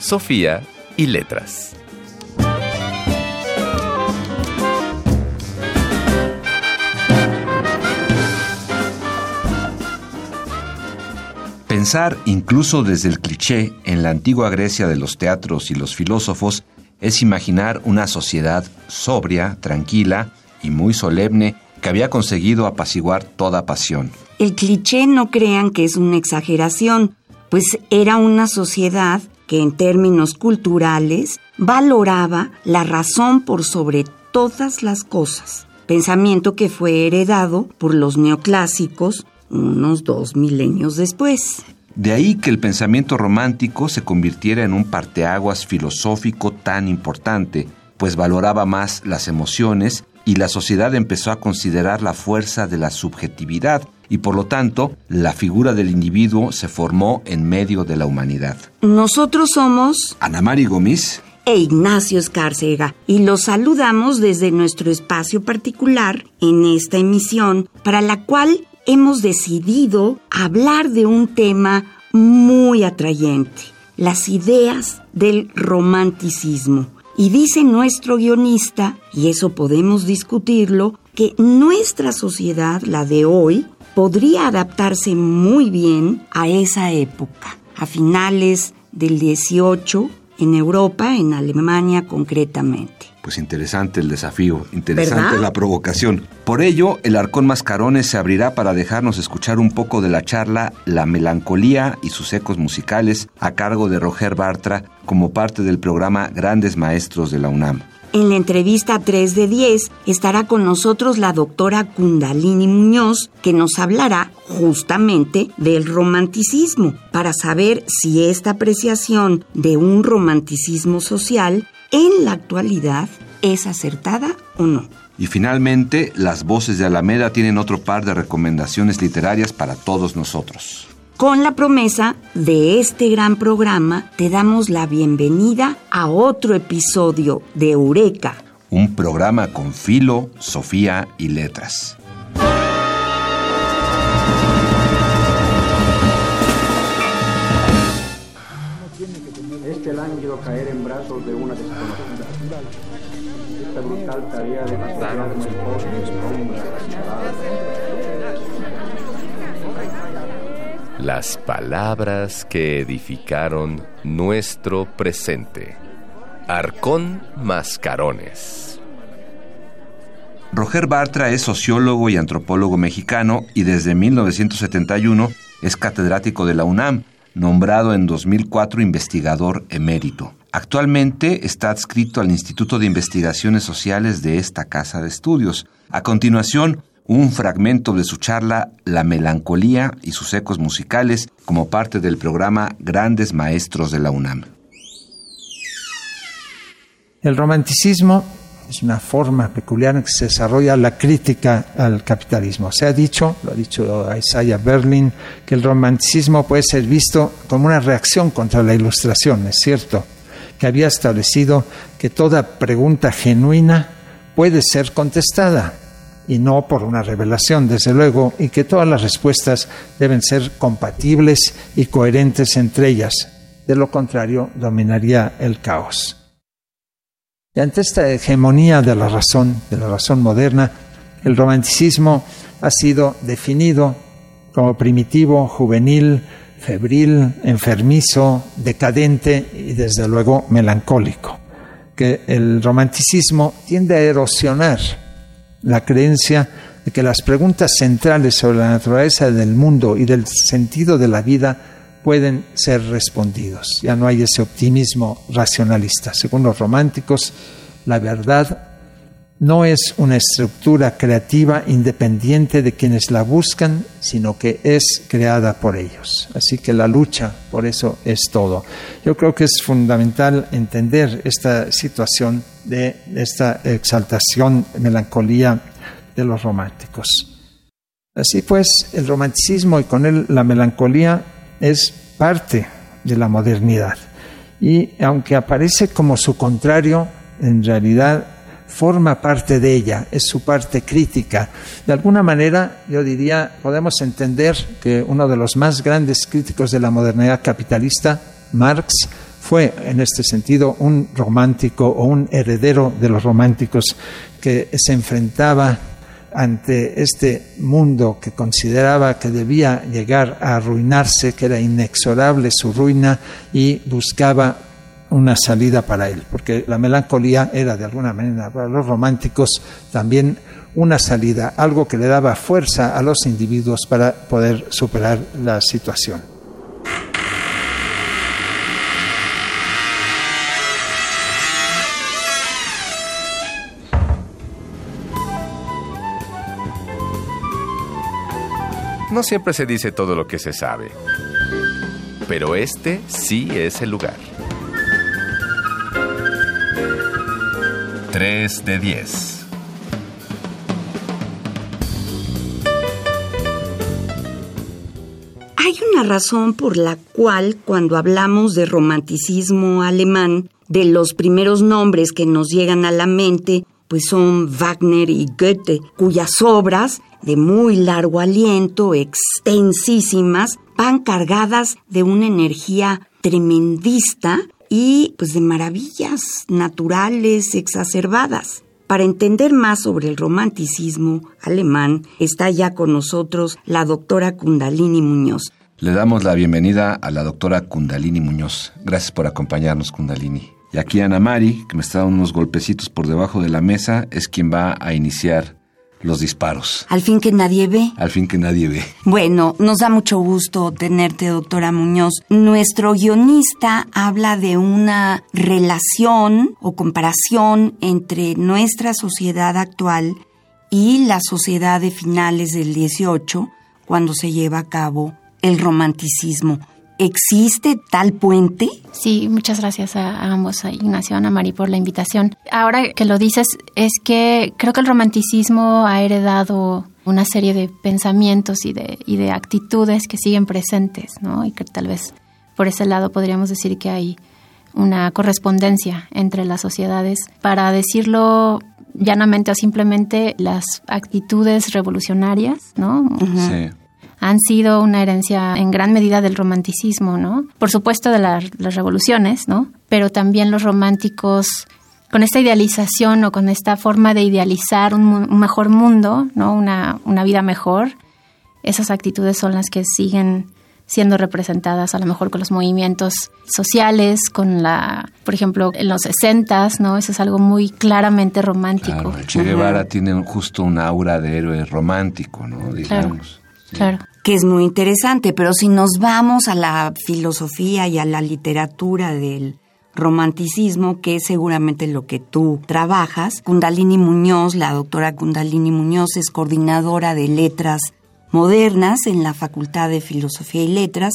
Sofía y letras. Pensar incluso desde el cliché en la antigua Grecia de los teatros y los filósofos es imaginar una sociedad sobria, tranquila y muy solemne que había conseguido apaciguar toda pasión. El cliché no crean que es una exageración, pues era una sociedad que en términos culturales valoraba la razón por sobre todas las cosas, pensamiento que fue heredado por los neoclásicos unos dos milenios después. De ahí que el pensamiento romántico se convirtiera en un parteaguas filosófico tan importante, pues valoraba más las emociones y la sociedad empezó a considerar la fuerza de la subjetividad y por lo tanto la figura del individuo se formó en medio de la humanidad. Nosotros somos Ana Mari Gómez e Ignacio Escárcega y los saludamos desde nuestro espacio particular en esta emisión para la cual hemos decidido hablar de un tema muy atrayente, las ideas del romanticismo. Y dice nuestro guionista, y eso podemos discutirlo, que nuestra sociedad, la de hoy, podría adaptarse muy bien a esa época, a finales del 18 en Europa, en Alemania concretamente. Pues interesante el desafío, interesante la provocación. Por ello, el Arcón Mascarones se abrirá para dejarnos escuchar un poco de la charla La melancolía y sus ecos musicales a cargo de Roger Bartra como parte del programa Grandes Maestros de la UNAM. En la entrevista 3 de 10 estará con nosotros la doctora Kundalini Muñoz, que nos hablará justamente del romanticismo, para saber si esta apreciación de un romanticismo social en la actualidad es acertada o no. Y finalmente, las voces de Alameda tienen otro par de recomendaciones literarias para todos nosotros. Con la promesa de este gran programa, te damos la bienvenida a otro episodio de Eureka. Un programa con filo, Sofía y letras. Este lánguido caer en brazos de una desconocida. Esta brutal tarea de Las palabras que edificaron nuestro presente. Arcón Mascarones. Roger Bartra es sociólogo y antropólogo mexicano y desde 1971 es catedrático de la UNAM, nombrado en 2004 investigador emérito. Actualmente está adscrito al Instituto de Investigaciones Sociales de esta casa de estudios. A continuación, un fragmento de su charla La melancolía y sus ecos musicales como parte del programa Grandes Maestros de la UNAM. El romanticismo es una forma peculiar en que se desarrolla la crítica al capitalismo. Se ha dicho, lo ha dicho Isaiah Berlin, que el romanticismo puede ser visto como una reacción contra la ilustración, es cierto, que había establecido que toda pregunta genuina puede ser contestada y no por una revelación, desde luego, y que todas las respuestas deben ser compatibles y coherentes entre ellas. De lo contrario, dominaría el caos. Y ante esta hegemonía de la razón, de la razón moderna, el romanticismo ha sido definido como primitivo, juvenil, febril, enfermizo, decadente y desde luego melancólico. Que el romanticismo tiende a erosionar la creencia de que las preguntas centrales sobre la naturaleza del mundo y del sentido de la vida pueden ser respondidos. Ya no hay ese optimismo racionalista. Según los románticos, la verdad no es una estructura creativa independiente de quienes la buscan, sino que es creada por ellos. Así que la lucha por eso es todo. Yo creo que es fundamental entender esta situación de esta exaltación, melancolía de los románticos. Así pues, el romanticismo y con él la melancolía es parte de la modernidad. Y aunque aparece como su contrario, en realidad forma parte de ella, es su parte crítica. De alguna manera, yo diría, podemos entender que uno de los más grandes críticos de la modernidad capitalista, Marx, fue en este sentido un romántico o un heredero de los románticos que se enfrentaba ante este mundo que consideraba que debía llegar a arruinarse, que era inexorable su ruina y buscaba una salida para él, porque la melancolía era de alguna manera para los románticos también una salida, algo que le daba fuerza a los individuos para poder superar la situación. No siempre se dice todo lo que se sabe, pero este sí es el lugar. 3 de 10. Hay una razón por la cual cuando hablamos de romanticismo alemán, de los primeros nombres que nos llegan a la mente, pues son Wagner y Goethe, cuyas obras, de muy largo aliento, extensísimas, van cargadas de una energía tremendista y pues de maravillas naturales exacerbadas. Para entender más sobre el romanticismo alemán, está ya con nosotros la doctora Kundalini Muñoz. Le damos la bienvenida a la doctora Kundalini Muñoz. Gracias por acompañarnos, Kundalini. Y aquí Ana Mari, que me está dando unos golpecitos por debajo de la mesa, es quien va a iniciar los disparos. Al fin que nadie ve. Al fin que nadie ve. Bueno, nos da mucho gusto tenerte, doctora Muñoz. Nuestro guionista habla de una relación o comparación entre nuestra sociedad actual y la sociedad de finales del 18, cuando se lleva a cabo el romanticismo. ¿Existe tal puente? Sí, muchas gracias a, ambos, a Ignacio y Ana María, por la invitación. Ahora que lo dices, es que creo que el romanticismo ha heredado una serie de pensamientos y de, y de actitudes que siguen presentes, ¿no? Y que tal vez por ese lado podríamos decir que hay una correspondencia entre las sociedades. Para decirlo llanamente o simplemente, las actitudes revolucionarias, ¿no? Sí han sido una herencia en gran medida del romanticismo, ¿no? Por supuesto de las revoluciones, ¿no? Pero también los románticos con esta idealización o con esta forma de idealizar un, mejor mundo, ¿no? Una, una, vida mejor, esas actitudes son las que siguen siendo representadas a lo mejor con los movimientos sociales, con la, por ejemplo, en los 60, ¿no? Eso es algo muy claramente romántico. che Guevara tiene justo un aura de héroe romántico, ¿no? Digamos. claro que es muy interesante, pero si nos vamos a la filosofía y a la literatura del romanticismo, que es seguramente lo que tú trabajas, Kundalini Muñoz, la doctora Kundalini Muñoz es coordinadora de letras modernas en la Facultad de Filosofía y Letras,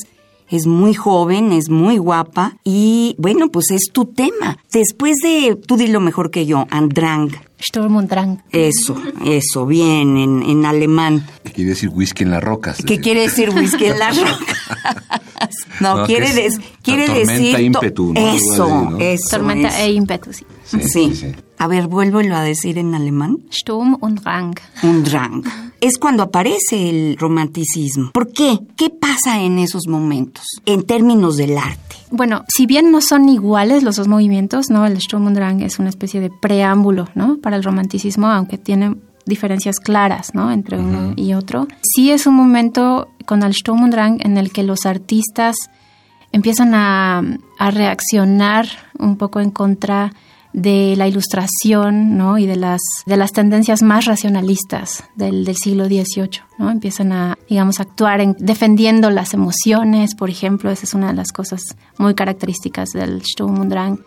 es muy joven, es muy guapa y bueno, pues es tu tema. Después de, tú dilo mejor que yo, Andrang, Sturm und Drang. Eso, eso, bien, en, en alemán. ¿Qué quiere decir whisky en las rocas? ¿Qué quiere decir whisky en las rocas? no, quiere, quiere decir... ímpetu, ¿no? Eso, eso. Tormenta e ímpetu, sí. Sí. sí. A ver, vuélvelo a decir en alemán. Sturm und Drang. Und Drang. Es cuando aparece el romanticismo. ¿Por qué? ¿Qué pasa en esos momentos en términos del arte? Bueno, si bien no son iguales los dos movimientos, ¿no? El Sturm und Drang es una especie de preámbulo, ¿no? Para el romanticismo, aunque tiene diferencias claras, ¿no? Entre uno y otro. Sí es un momento con el Sturm und Drang en el que los artistas empiezan a, a reaccionar un poco en contra de la ilustración ¿no? y de las, de las tendencias más racionalistas del, del siglo XVIII. ¿no? Empiezan a, digamos, actuar en, defendiendo las emociones, por ejemplo, esa es una de las cosas muy características del Sturm und Drang.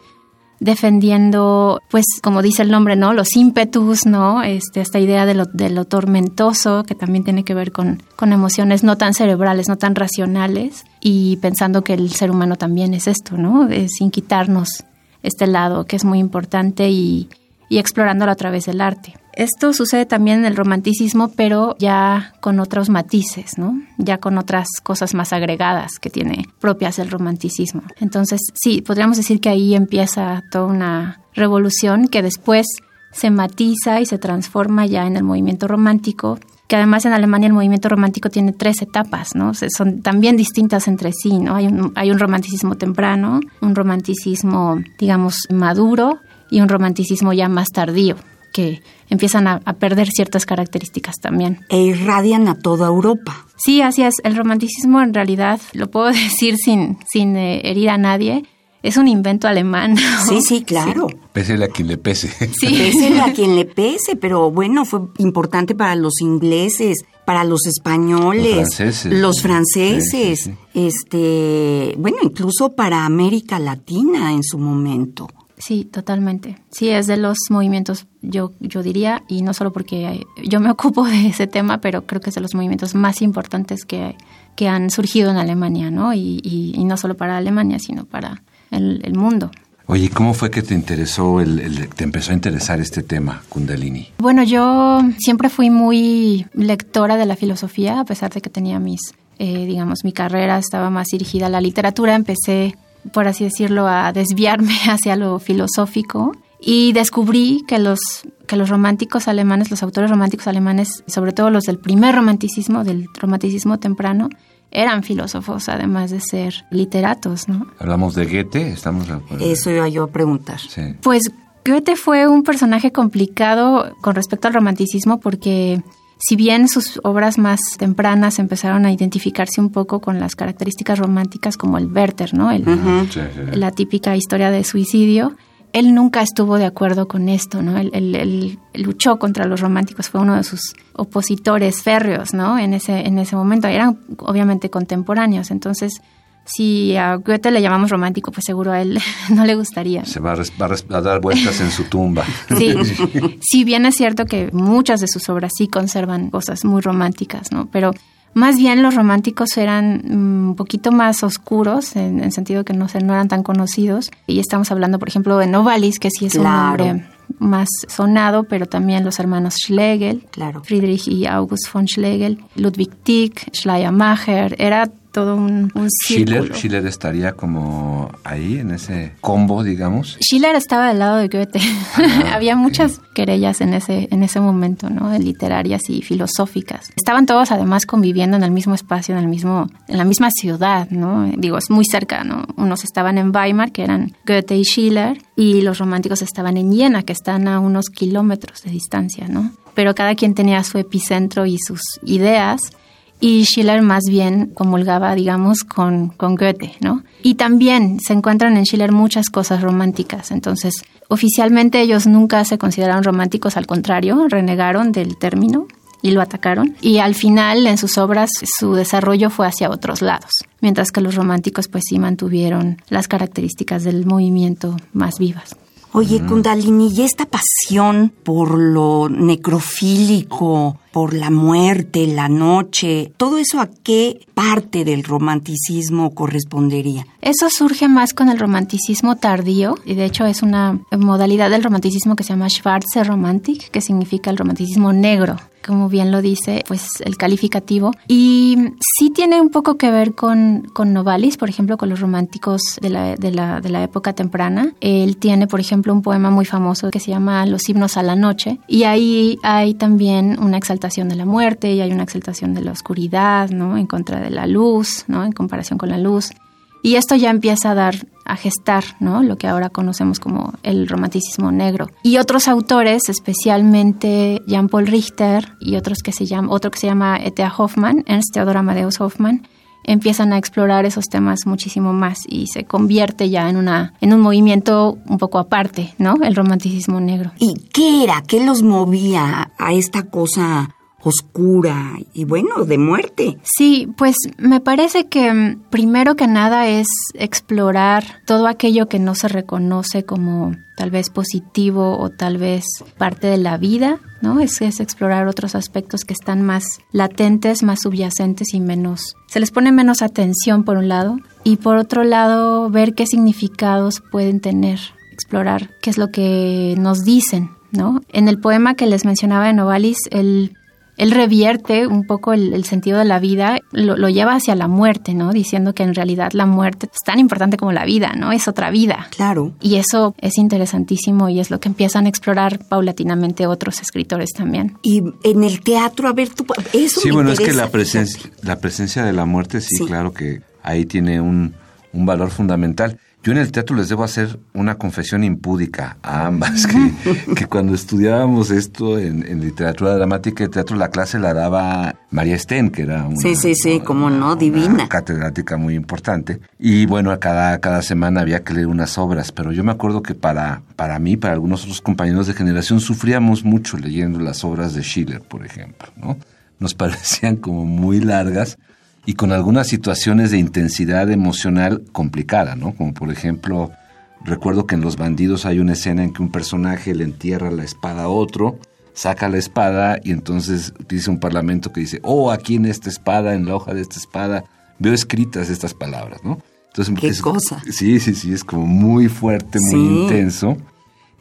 defendiendo, pues, como dice el nombre, ¿no? Los ímpetus, ¿no? Este, esta idea de lo, de lo tormentoso, que también tiene que ver con, con emociones no tan cerebrales, no tan racionales, y pensando que el ser humano también es esto, ¿no? Sin quitarnos este lado que es muy importante y, explorándolo a través del arte. Esto sucede también en el romanticismo, pero ya con otros matices, ¿no? Ya con otras cosas más agregadas que tiene propias el romanticismo. Entonces, sí, podríamos decir que ahí empieza toda una revolución que después se matiza y se transforma ya en el movimiento romántico, que además en Alemania el movimiento romántico tiene tres etapas, ¿no? son también distintas entre sí, ¿no? Hay un, hay un romanticismo temprano, un romanticismo, digamos, maduro y un romanticismo ya más tardío que empiezan a, perder ciertas características también. E irradian a toda Europa. Sí, así es. El romanticismo en realidad, lo puedo decir sin, sin eh, herir a nadie, es un invento alemán. Sí, sí, claro. Pésele a quien le pese. Sí. Pésele a quien le pese, pero bueno, fue importante para los ingleses, para los españoles, los franceses, los franceses este, bueno, incluso para América Latina en su momento. Sí, totalmente. Sí, es de los movimientos, yo, yo diría, y no solo porque yo me ocupo de ese tema, pero creo que es de los movimientos más importantes que, que han surgido en Alemania, ¿no? Y, y, no solo para Alemania, sino para el, el mundo. Oye, ¿cómo fue que te interesó, el, te empezó a interesar este tema, Kundalini? Bueno, yo siempre fui muy lectora de la filosofía, a pesar de que tenía mis, eh, digamos, mi carrera estaba más dirigida a la literatura. Empecé por así decirlo, a desviarme hacia lo filosófico y descubrí que los, que los románticos alemanes, los autores románticos alemanes, sobre todo los del primer romanticismo, del romanticismo temprano, eran filósofos, además de ser literatos, ¿no? Hablamos de Goethe, estamos... Eso iba yo a preguntar. Pues Goethe fue un personaje complicado con respecto al romanticismo porque si bien sus obras más tempranas empezaron a identificarse un poco con las características románticas como el Werther, ¿no? La típica historia de suicidio, él nunca estuvo de acuerdo con esto, ¿no? Él, luchó contra los románticos, fue uno de sus opositores férreos, ¿no? En ese, en ese momento. Eran obviamente contemporáneos, entonces si a Goethe le llamamos romántico, pues seguro a él no le gustaría. Se va a, dar vueltas en su tumba. Sí, si bien es cierto que muchas de sus obras sí conservan cosas muy románticas, ¿no? Pero más bien los románticos eran mm, un poquito más oscuros, en el sentido que no, no eran tan conocidos. Y estamos hablando, por ejemplo, de Novalis, que sí es un nombre más sonado, pero también los hermanos Schlegel, claro. Friedrich y August von Schlegel, Ludwig Tieck, Schleiermacher, era todo un, Schiller, Schiller estaría como ahí en ese combo, digamos. Schiller estaba del lado de Goethe. Ah, Había muchas querellas en ese en ese momento, ¿no? Literarias y filosóficas. Estaban todos además conviviendo en el mismo espacio, en el mismo en la misma ciudad, ¿no? Digo, es muy cerca, ¿no? Unos estaban en Weimar, que eran Goethe y Schiller, y los románticos estaban en Jena, que están a unos kilómetros de distancia, ¿no? Pero cada quien tenía su epicentro y sus ideas y Schiller más bien comulgaba, digamos, con, con Goethe, ¿no? Y también se encuentran en Schiller muchas cosas románticas, entonces oficialmente ellos nunca se consideraron románticos, al contrario, renegaron del término y lo atacaron. Y al final, en sus obras, su desarrollo fue hacia otros lados, mientras que los románticos pues sí mantuvieron las características del movimiento más vivas. Oye, Kundalini, ¿y esta pasión por lo necrofílico, por la muerte, la noche, todo eso a qué parte del romanticismo correspondería? Eso surge más con el romanticismo tardío y de hecho es una modalidad del romanticismo que se llama Schwarze Romantik, que significa el romanticismo negro como bien lo dice, pues el calificativo. Y sí tiene un poco que ver con, con Novalis, por ejemplo, con los románticos de la, de, la, de la época temprana. Él tiene, por ejemplo, un poema muy famoso que se llama Los himnos a la noche. Y ahí hay también una exaltación de la muerte y hay una exaltación de la oscuridad, ¿no? En contra de la luz, ¿no? En comparación con la luz. Y esto ya empieza a dar, a gestar, ¿no? Lo que ahora conocemos como el romanticismo negro. Y otros autores, especialmente Jean-Paul Richter y otros que se llama, otro que se llama E.T.A. Hoffman, Ernst Theodor Amadeus Hoffman, empiezan a explorar esos temas muchísimo más y se convierte ya en una en un movimiento un poco aparte, ¿no? El romanticismo negro. ¿Y qué era? ¿Qué los movía a esta cosa oscura y bueno, de muerte. Sí, pues me parece que mm, primero que nada es explorar todo aquello que no se reconoce como tal vez positivo o tal vez parte de la vida, ¿no? Es, es explorar otros aspectos que están más latentes, más subyacentes y menos... Se les pone menos atención por un lado y por otro lado ver qué significados pueden tener, explorar qué es lo que nos dicen, ¿no? En el poema que les mencionaba de Novalis, el él revierte un poco el, sentido de la vida, lo, lleva hacia la muerte, ¿no? Diciendo que en realidad la muerte es tan importante como la vida, ¿no? Es otra vida. Claro. Y eso es interesantísimo y es lo que empiezan a explorar paulatinamente otros escritores también. Y en el teatro, a ver, tú, eso Sí, bueno, es que la presencia, la presencia de la muerte, sí, claro que ahí tiene un, un valor fundamental. Yo en el teatro les debo hacer una confesión impúdica a ambas, que, cuando estudiábamos esto en, literatura dramática y teatro, la clase la daba María Sten, que era una, sí, sí, sí, como no, divina. catedrática muy importante. Y bueno, cada, cada semana había que leer unas obras, pero yo me acuerdo que para, para mí, para algunos otros compañeros de generación, sufríamos mucho leyendo las obras de Schiller, por ejemplo, ¿no? Nos parecían como muy largas y con algunas situaciones de intensidad emocional complicada, ¿no? Como por ejemplo, recuerdo que en Los Bandidos hay una escena en que un personaje le entierra la espada a otro, saca la espada y entonces dice un parlamento que dice, oh, aquí en esta espada, en la hoja de esta espada, veo escritas estas palabras, ¿no? Entonces, ¿Qué cosa? Sí, sí, sí, es como muy fuerte, muy intenso.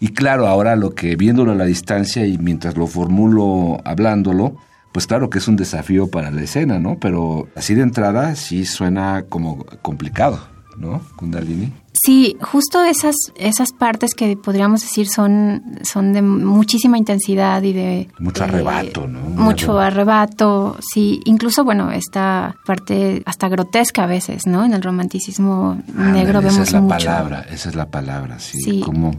Y claro, ahora lo que viéndolo a la distancia y mientras lo formulo hablándolo, pues claro que es un desafío para la escena, ¿no? Pero así de entrada sí suena como complicado, ¿no? Kundalini. Sí, justo esas, esas partes que podríamos decir son, son de muchísima intensidad y de... Mucho arrebato, ¿no? mucho arrebato. sí. Incluso, bueno, esta parte hasta grotesca a veces, ¿no? En el romanticismo negro vemos mucho. Esa es la palabra, esa es la palabra, sí. sí. Como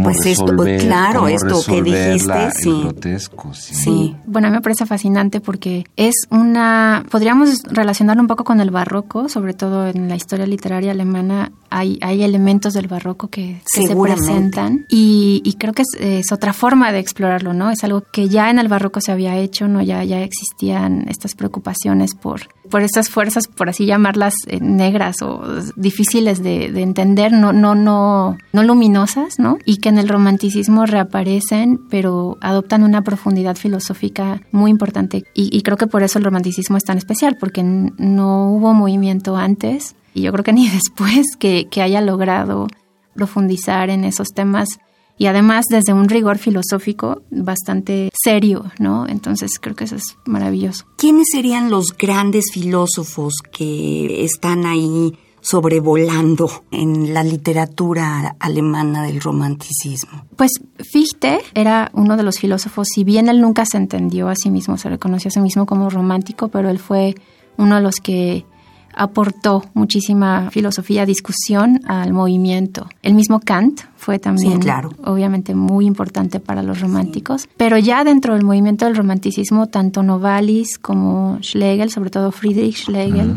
pues esto, claro, esto que dijiste, sí. grotesco, sí. Bueno, a mí me parece fascinante porque es una, podríamos relacionarlo un poco con el barroco, sobre todo en la historia literaria alemana hay, hay elementos del barroco que, se presentan y, y creo que es, es, otra forma de explorarlo, ¿no? Es algo que ya en el barroco se había hecho, ¿no? Ya, ya existían estas preocupaciones por por estas fuerzas, por así llamarlas, eh, negras o difíciles de, entender, no, no, no, no luminosas, ¿no? Y que en el romanticismo reaparecen, pero adoptan una profundidad filosófica muy importante. Y, creo que por eso el romanticismo es tan especial, porque no hubo movimiento antes, y yo creo que ni después, que, que haya logrado profundizar en esos temas y además desde un rigor filosófico bastante serio, ¿no? Entonces creo que eso es maravilloso. ¿Quiénes serían los grandes filósofos que están ahí sobrevolando en la literatura alemana del romanticismo? Pues Fichte era uno de los filósofos, si bien él nunca se entendió a sí mismo, se reconoció a sí mismo como romántico, pero él fue uno de los que aportó muchísima filosofía, discusión al movimiento. El mismo Kant fue también, claro. obviamente, muy importante para los románticos. Pero ya dentro del movimiento del romanticismo, tanto Novalis como Schlegel, sobre todo Friedrich Schlegel,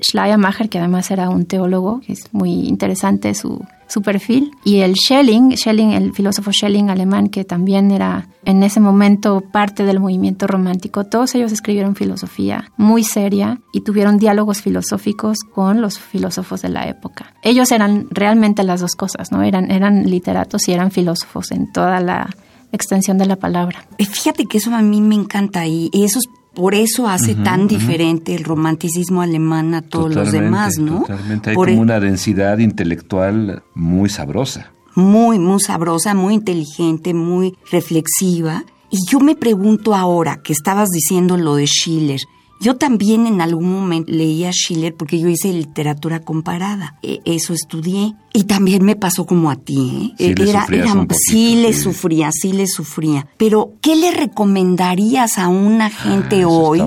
Schleiermacher, que además era un teólogo, que es muy interesante su su perfil. Y el Schelling, Schelling, el filósofo Schelling alemán, que también era en ese momento parte del movimiento romántico, todos ellos escribieron filosofía muy seria y tuvieron diálogos filosóficos con los filósofos de la época. Ellos eran realmente las dos cosas, ¿no? Eran, eran literatos y eran filósofos en toda la extensión de la palabra. Fíjate que eso a mí me encanta y eso es por eso hace tan diferente el romanticismo alemán a todos los demás, ¿no? Totalmente, hay como e- una densidad intelectual muy sabrosa. Muy, muy sabrosa, muy inteligente, muy reflexiva. Y yo me pregunto ahora que estabas diciendo lo de Schiller, yo también en algún momento leía Schiller porque yo hice literatura comparada. E, eso estudié. Y también me pasó como a ti. ¿eh? Sí, era, le sí le sufría, sí le sufría. Pero, ¿qué le recomendarías a una gente ah, hoy,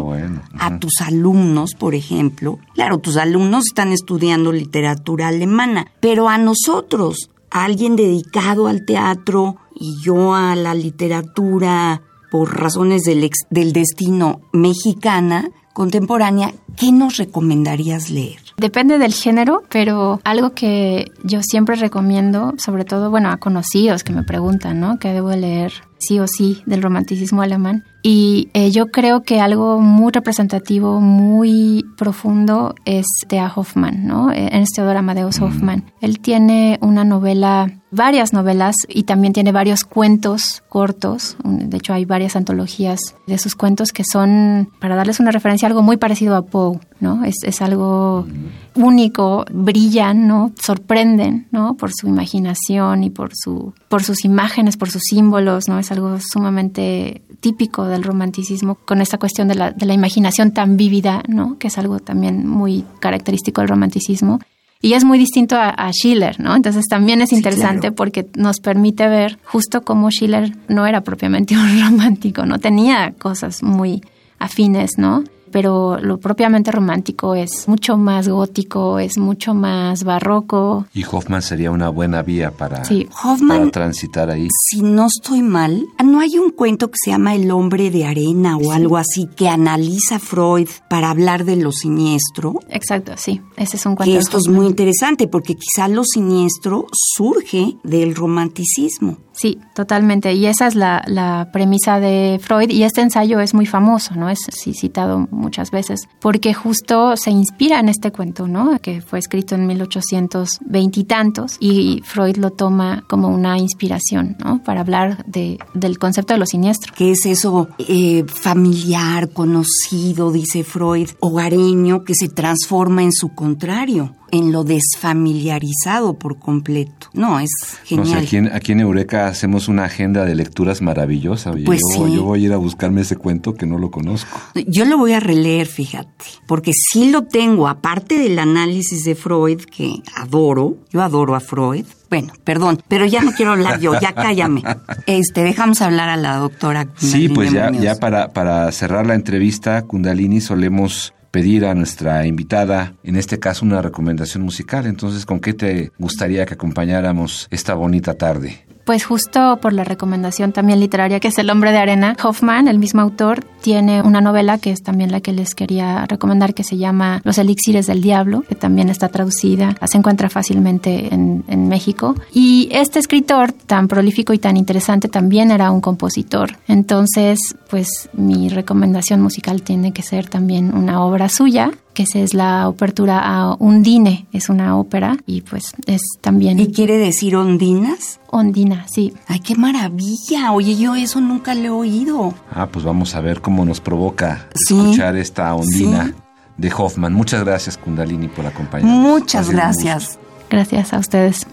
a tus alumnos, por ejemplo? Claro, tus alumnos están estudiando literatura alemana, pero a nosotros, a alguien dedicado al teatro y yo a la literatura por razones del, del destino mexicana, contemporánea, ¿qué nos recomendarías leer? Depende del género, pero algo que yo siempre recomiendo, sobre todo, bueno, a conocidos que me preguntan, ¿no? ¿Qué debo leer sí o sí del romanticismo alemán? Y eh, yo creo que algo muy representativo, muy profundo es de Hoffman, ¿no? Ernst Theodor Amadeus Hoffman. Él tiene una novela varias novelas y también tiene varios cuentos cortos. De hecho, hay varias antologías de sus cuentos que son, para darles una referencia, algo muy parecido a Poe, ¿no? Es, es algo único, brillan, ¿no? Sorprenden, ¿no? Por su imaginación y por, su, por sus imágenes, por sus símbolos, ¿no? Es algo sumamente típico del romanticismo con esta cuestión de la, de la imaginación tan vívida, ¿no? Que es algo también muy característico del romanticismo. Y es muy distinto a, Schiller, ¿no? Entonces también es interesante porque nos permite ver justo cómo Schiller no era propiamente un romántico, no tenía cosas muy afines, ¿no? Pero lo propiamente romántico es mucho más gótico, es mucho más barroco. Y Hoffman sería una buena vía para, Hoffman, transitar ahí. Si no estoy mal, ¿no hay un cuento que se llama El hombre de arena o algo así que analiza Freud para hablar de lo siniestro? Exacto, sí, ese es un cuento. Y esto es muy interesante porque quizá lo siniestro surge del romanticismo. Sí, totalmente. Y esa es la, premisa de Freud. Y este ensayo es muy famoso, ¿no? Es citado muchas veces, porque justo se inspira en este cuento, ¿no? Que fue escrito en 1820 y tantos. Y Freud lo toma como una inspiración, ¿no? Para hablar de, del concepto de lo siniestro. ¿Qué es eso eh, familiar, conocido, dice Freud, hogareño, que se transforma en su contrario? En lo desfamiliarizado por completo. No, es genial. aquí, en, aquí, en, Eureka hacemos una agenda de lecturas maravillosa. Pues yo, yo voy a ir a buscarme ese cuento que no lo conozco. Yo lo voy a releer, fíjate, porque sí lo tengo, aparte del análisis de Freud, que adoro, yo adoro a Freud, bueno, perdón, pero ya no quiero hablar yo, ya cállame. Este, dejamos hablar a la doctora. sí, pues ya, ya para, para cerrar la entrevista, Kundalini, solemos pedir a nuestra invitada, en este caso, una recomendación musical. Entonces, ¿con qué te gustaría que acompañáramos esta bonita tarde? Pues justo por la recomendación también literaria que es El hombre de arena, Hoffman, el mismo autor, tiene una novela que es también la que les quería recomendar que se llama Los elixires del diablo, que también está traducida, se encuentra fácilmente en, en México. Y este escritor tan prolífico y tan interesante también era un compositor. Entonces, pues mi recomendación musical tiene que ser también una obra suya que esa es la apertura a Undine, es una ópera y pues es también... ¿Y quiere decir ondinas? Ondina, sí. Ay, qué maravilla. Oye, yo eso nunca le he oído. Ah, pues vamos a ver cómo nos provoca escuchar esta ondina de Hoffman. Muchas gracias, Kundalini, por acompañarnos. Muchas gracias. Gracias a ustedes.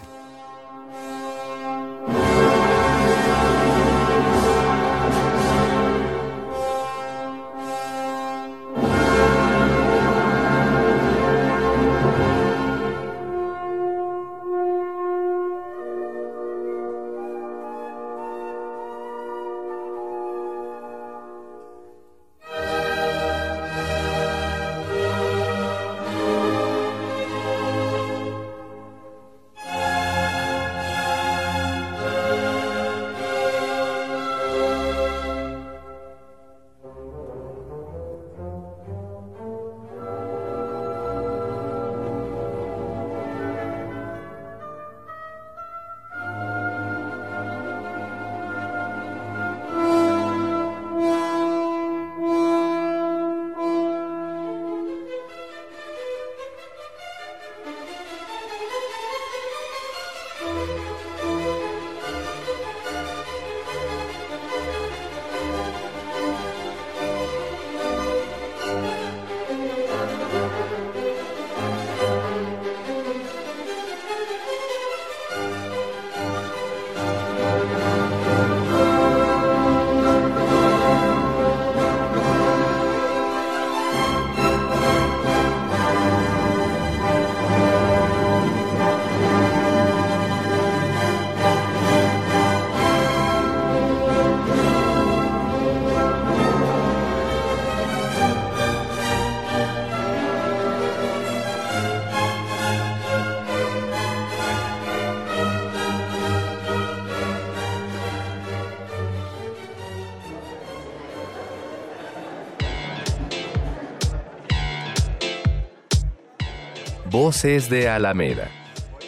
Voces de Alameda,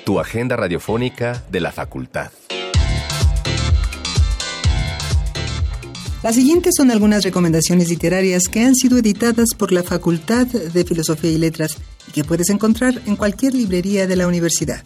tu agenda radiofónica de la facultad. Las siguientes son algunas recomendaciones literarias que han sido editadas por la Facultad de Filosofía y Letras y que puedes encontrar en cualquier librería de la universidad.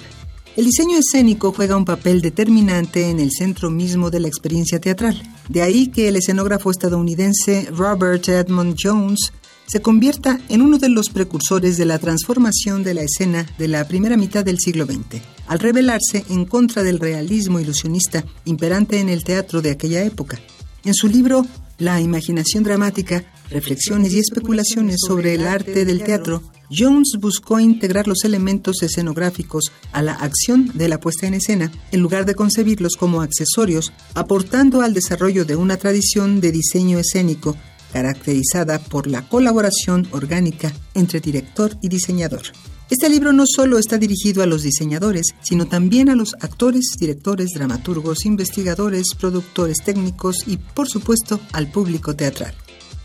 El diseño escénico juega un papel determinante en el centro mismo de la experiencia teatral. De ahí que el escenógrafo estadounidense Robert Edmond Jones se convierta en uno de los precursores de la transformación de la escena de la primera mitad del siglo XX, al rebelarse en contra del realismo ilusionista imperante en el teatro de aquella época. En su libro La imaginación dramática, reflexiones y especulaciones sobre el arte del teatro, Jones buscó integrar los elementos escenográficos a la acción de la puesta en escena, en lugar de concebirlos como accesorios, aportando al desarrollo de una tradición de diseño escénico caracterizada por la colaboración orgánica entre director y diseñador. Este libro no solo está dirigido a los diseñadores, sino también a los actores, directores, dramaturgos, investigadores, productores técnicos y, por supuesto, al público teatral.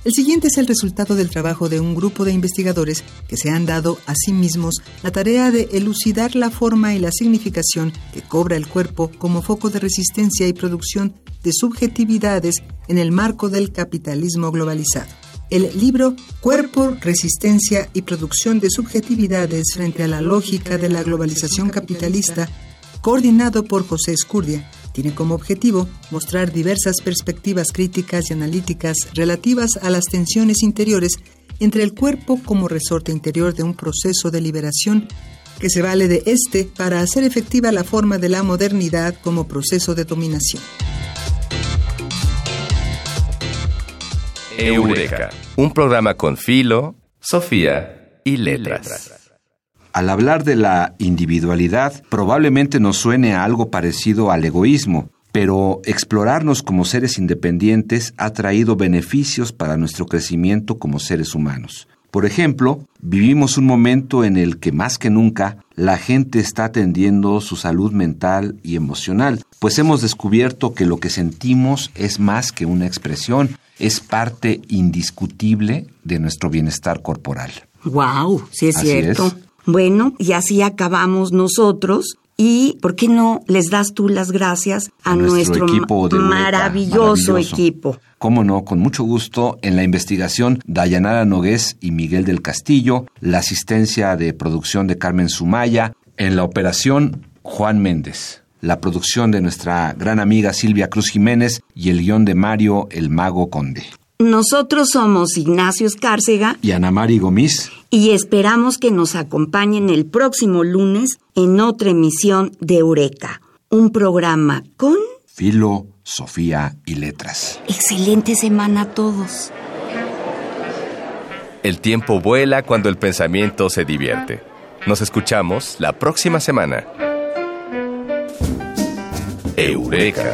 El siguiente es el resultado del trabajo de un grupo de investigadores que se han dado a sí mismos la tarea de elucidar la forma y la significación que cobra el cuerpo como foco de resistencia y producción de subjetividades en el marco del capitalismo globalizado. El libro Cuerpo, Resistencia y Producción de Subjetividades frente a la lógica de la globalización capitalista, coordinado por José Escurdia, tiene como objetivo mostrar diversas perspectivas críticas y analíticas relativas a las tensiones interiores entre el cuerpo como resorte interior de un proceso de liberación que se vale de este para hacer efectiva la forma de la modernidad como proceso de dominación. Eureka, un programa con Filo, Sofía y Letras. Al hablar de la individualidad, probablemente nos suene a algo parecido al egoísmo, pero explorarnos como seres independientes ha traído beneficios para nuestro crecimiento como seres humanos. Por ejemplo, vivimos un momento en el que más que nunca la gente está atendiendo su salud mental y emocional, pues hemos descubierto que lo que sentimos es más que una expresión, es parte indiscutible de nuestro bienestar corporal. Wow, sí es cierto. Bueno, y así acabamos nosotros. Y, ¿por qué no les das tú las gracias a, nuestro, equipo de maravilloso, equipo? Cómo no, con mucho gusto, en la investigación Dayanara Nogués y Miguel del Castillo, la asistencia de producción de Carmen Sumaya, en la operación Juan Méndez la producción de nuestra gran amiga Silvia Cruz Jiménez y el guion de Mario El Mago Conde. Nosotros somos Ignacio Escárcega y Ana Mari Gomis y esperamos que nos acompañen el próximo lunes en otra emisión de Eureka, un programa con Filo, Sofía y Letras. Excelente semana a todos. El tiempo vuela cuando el pensamiento se divierte. Nos escuchamos la próxima semana. Eureka.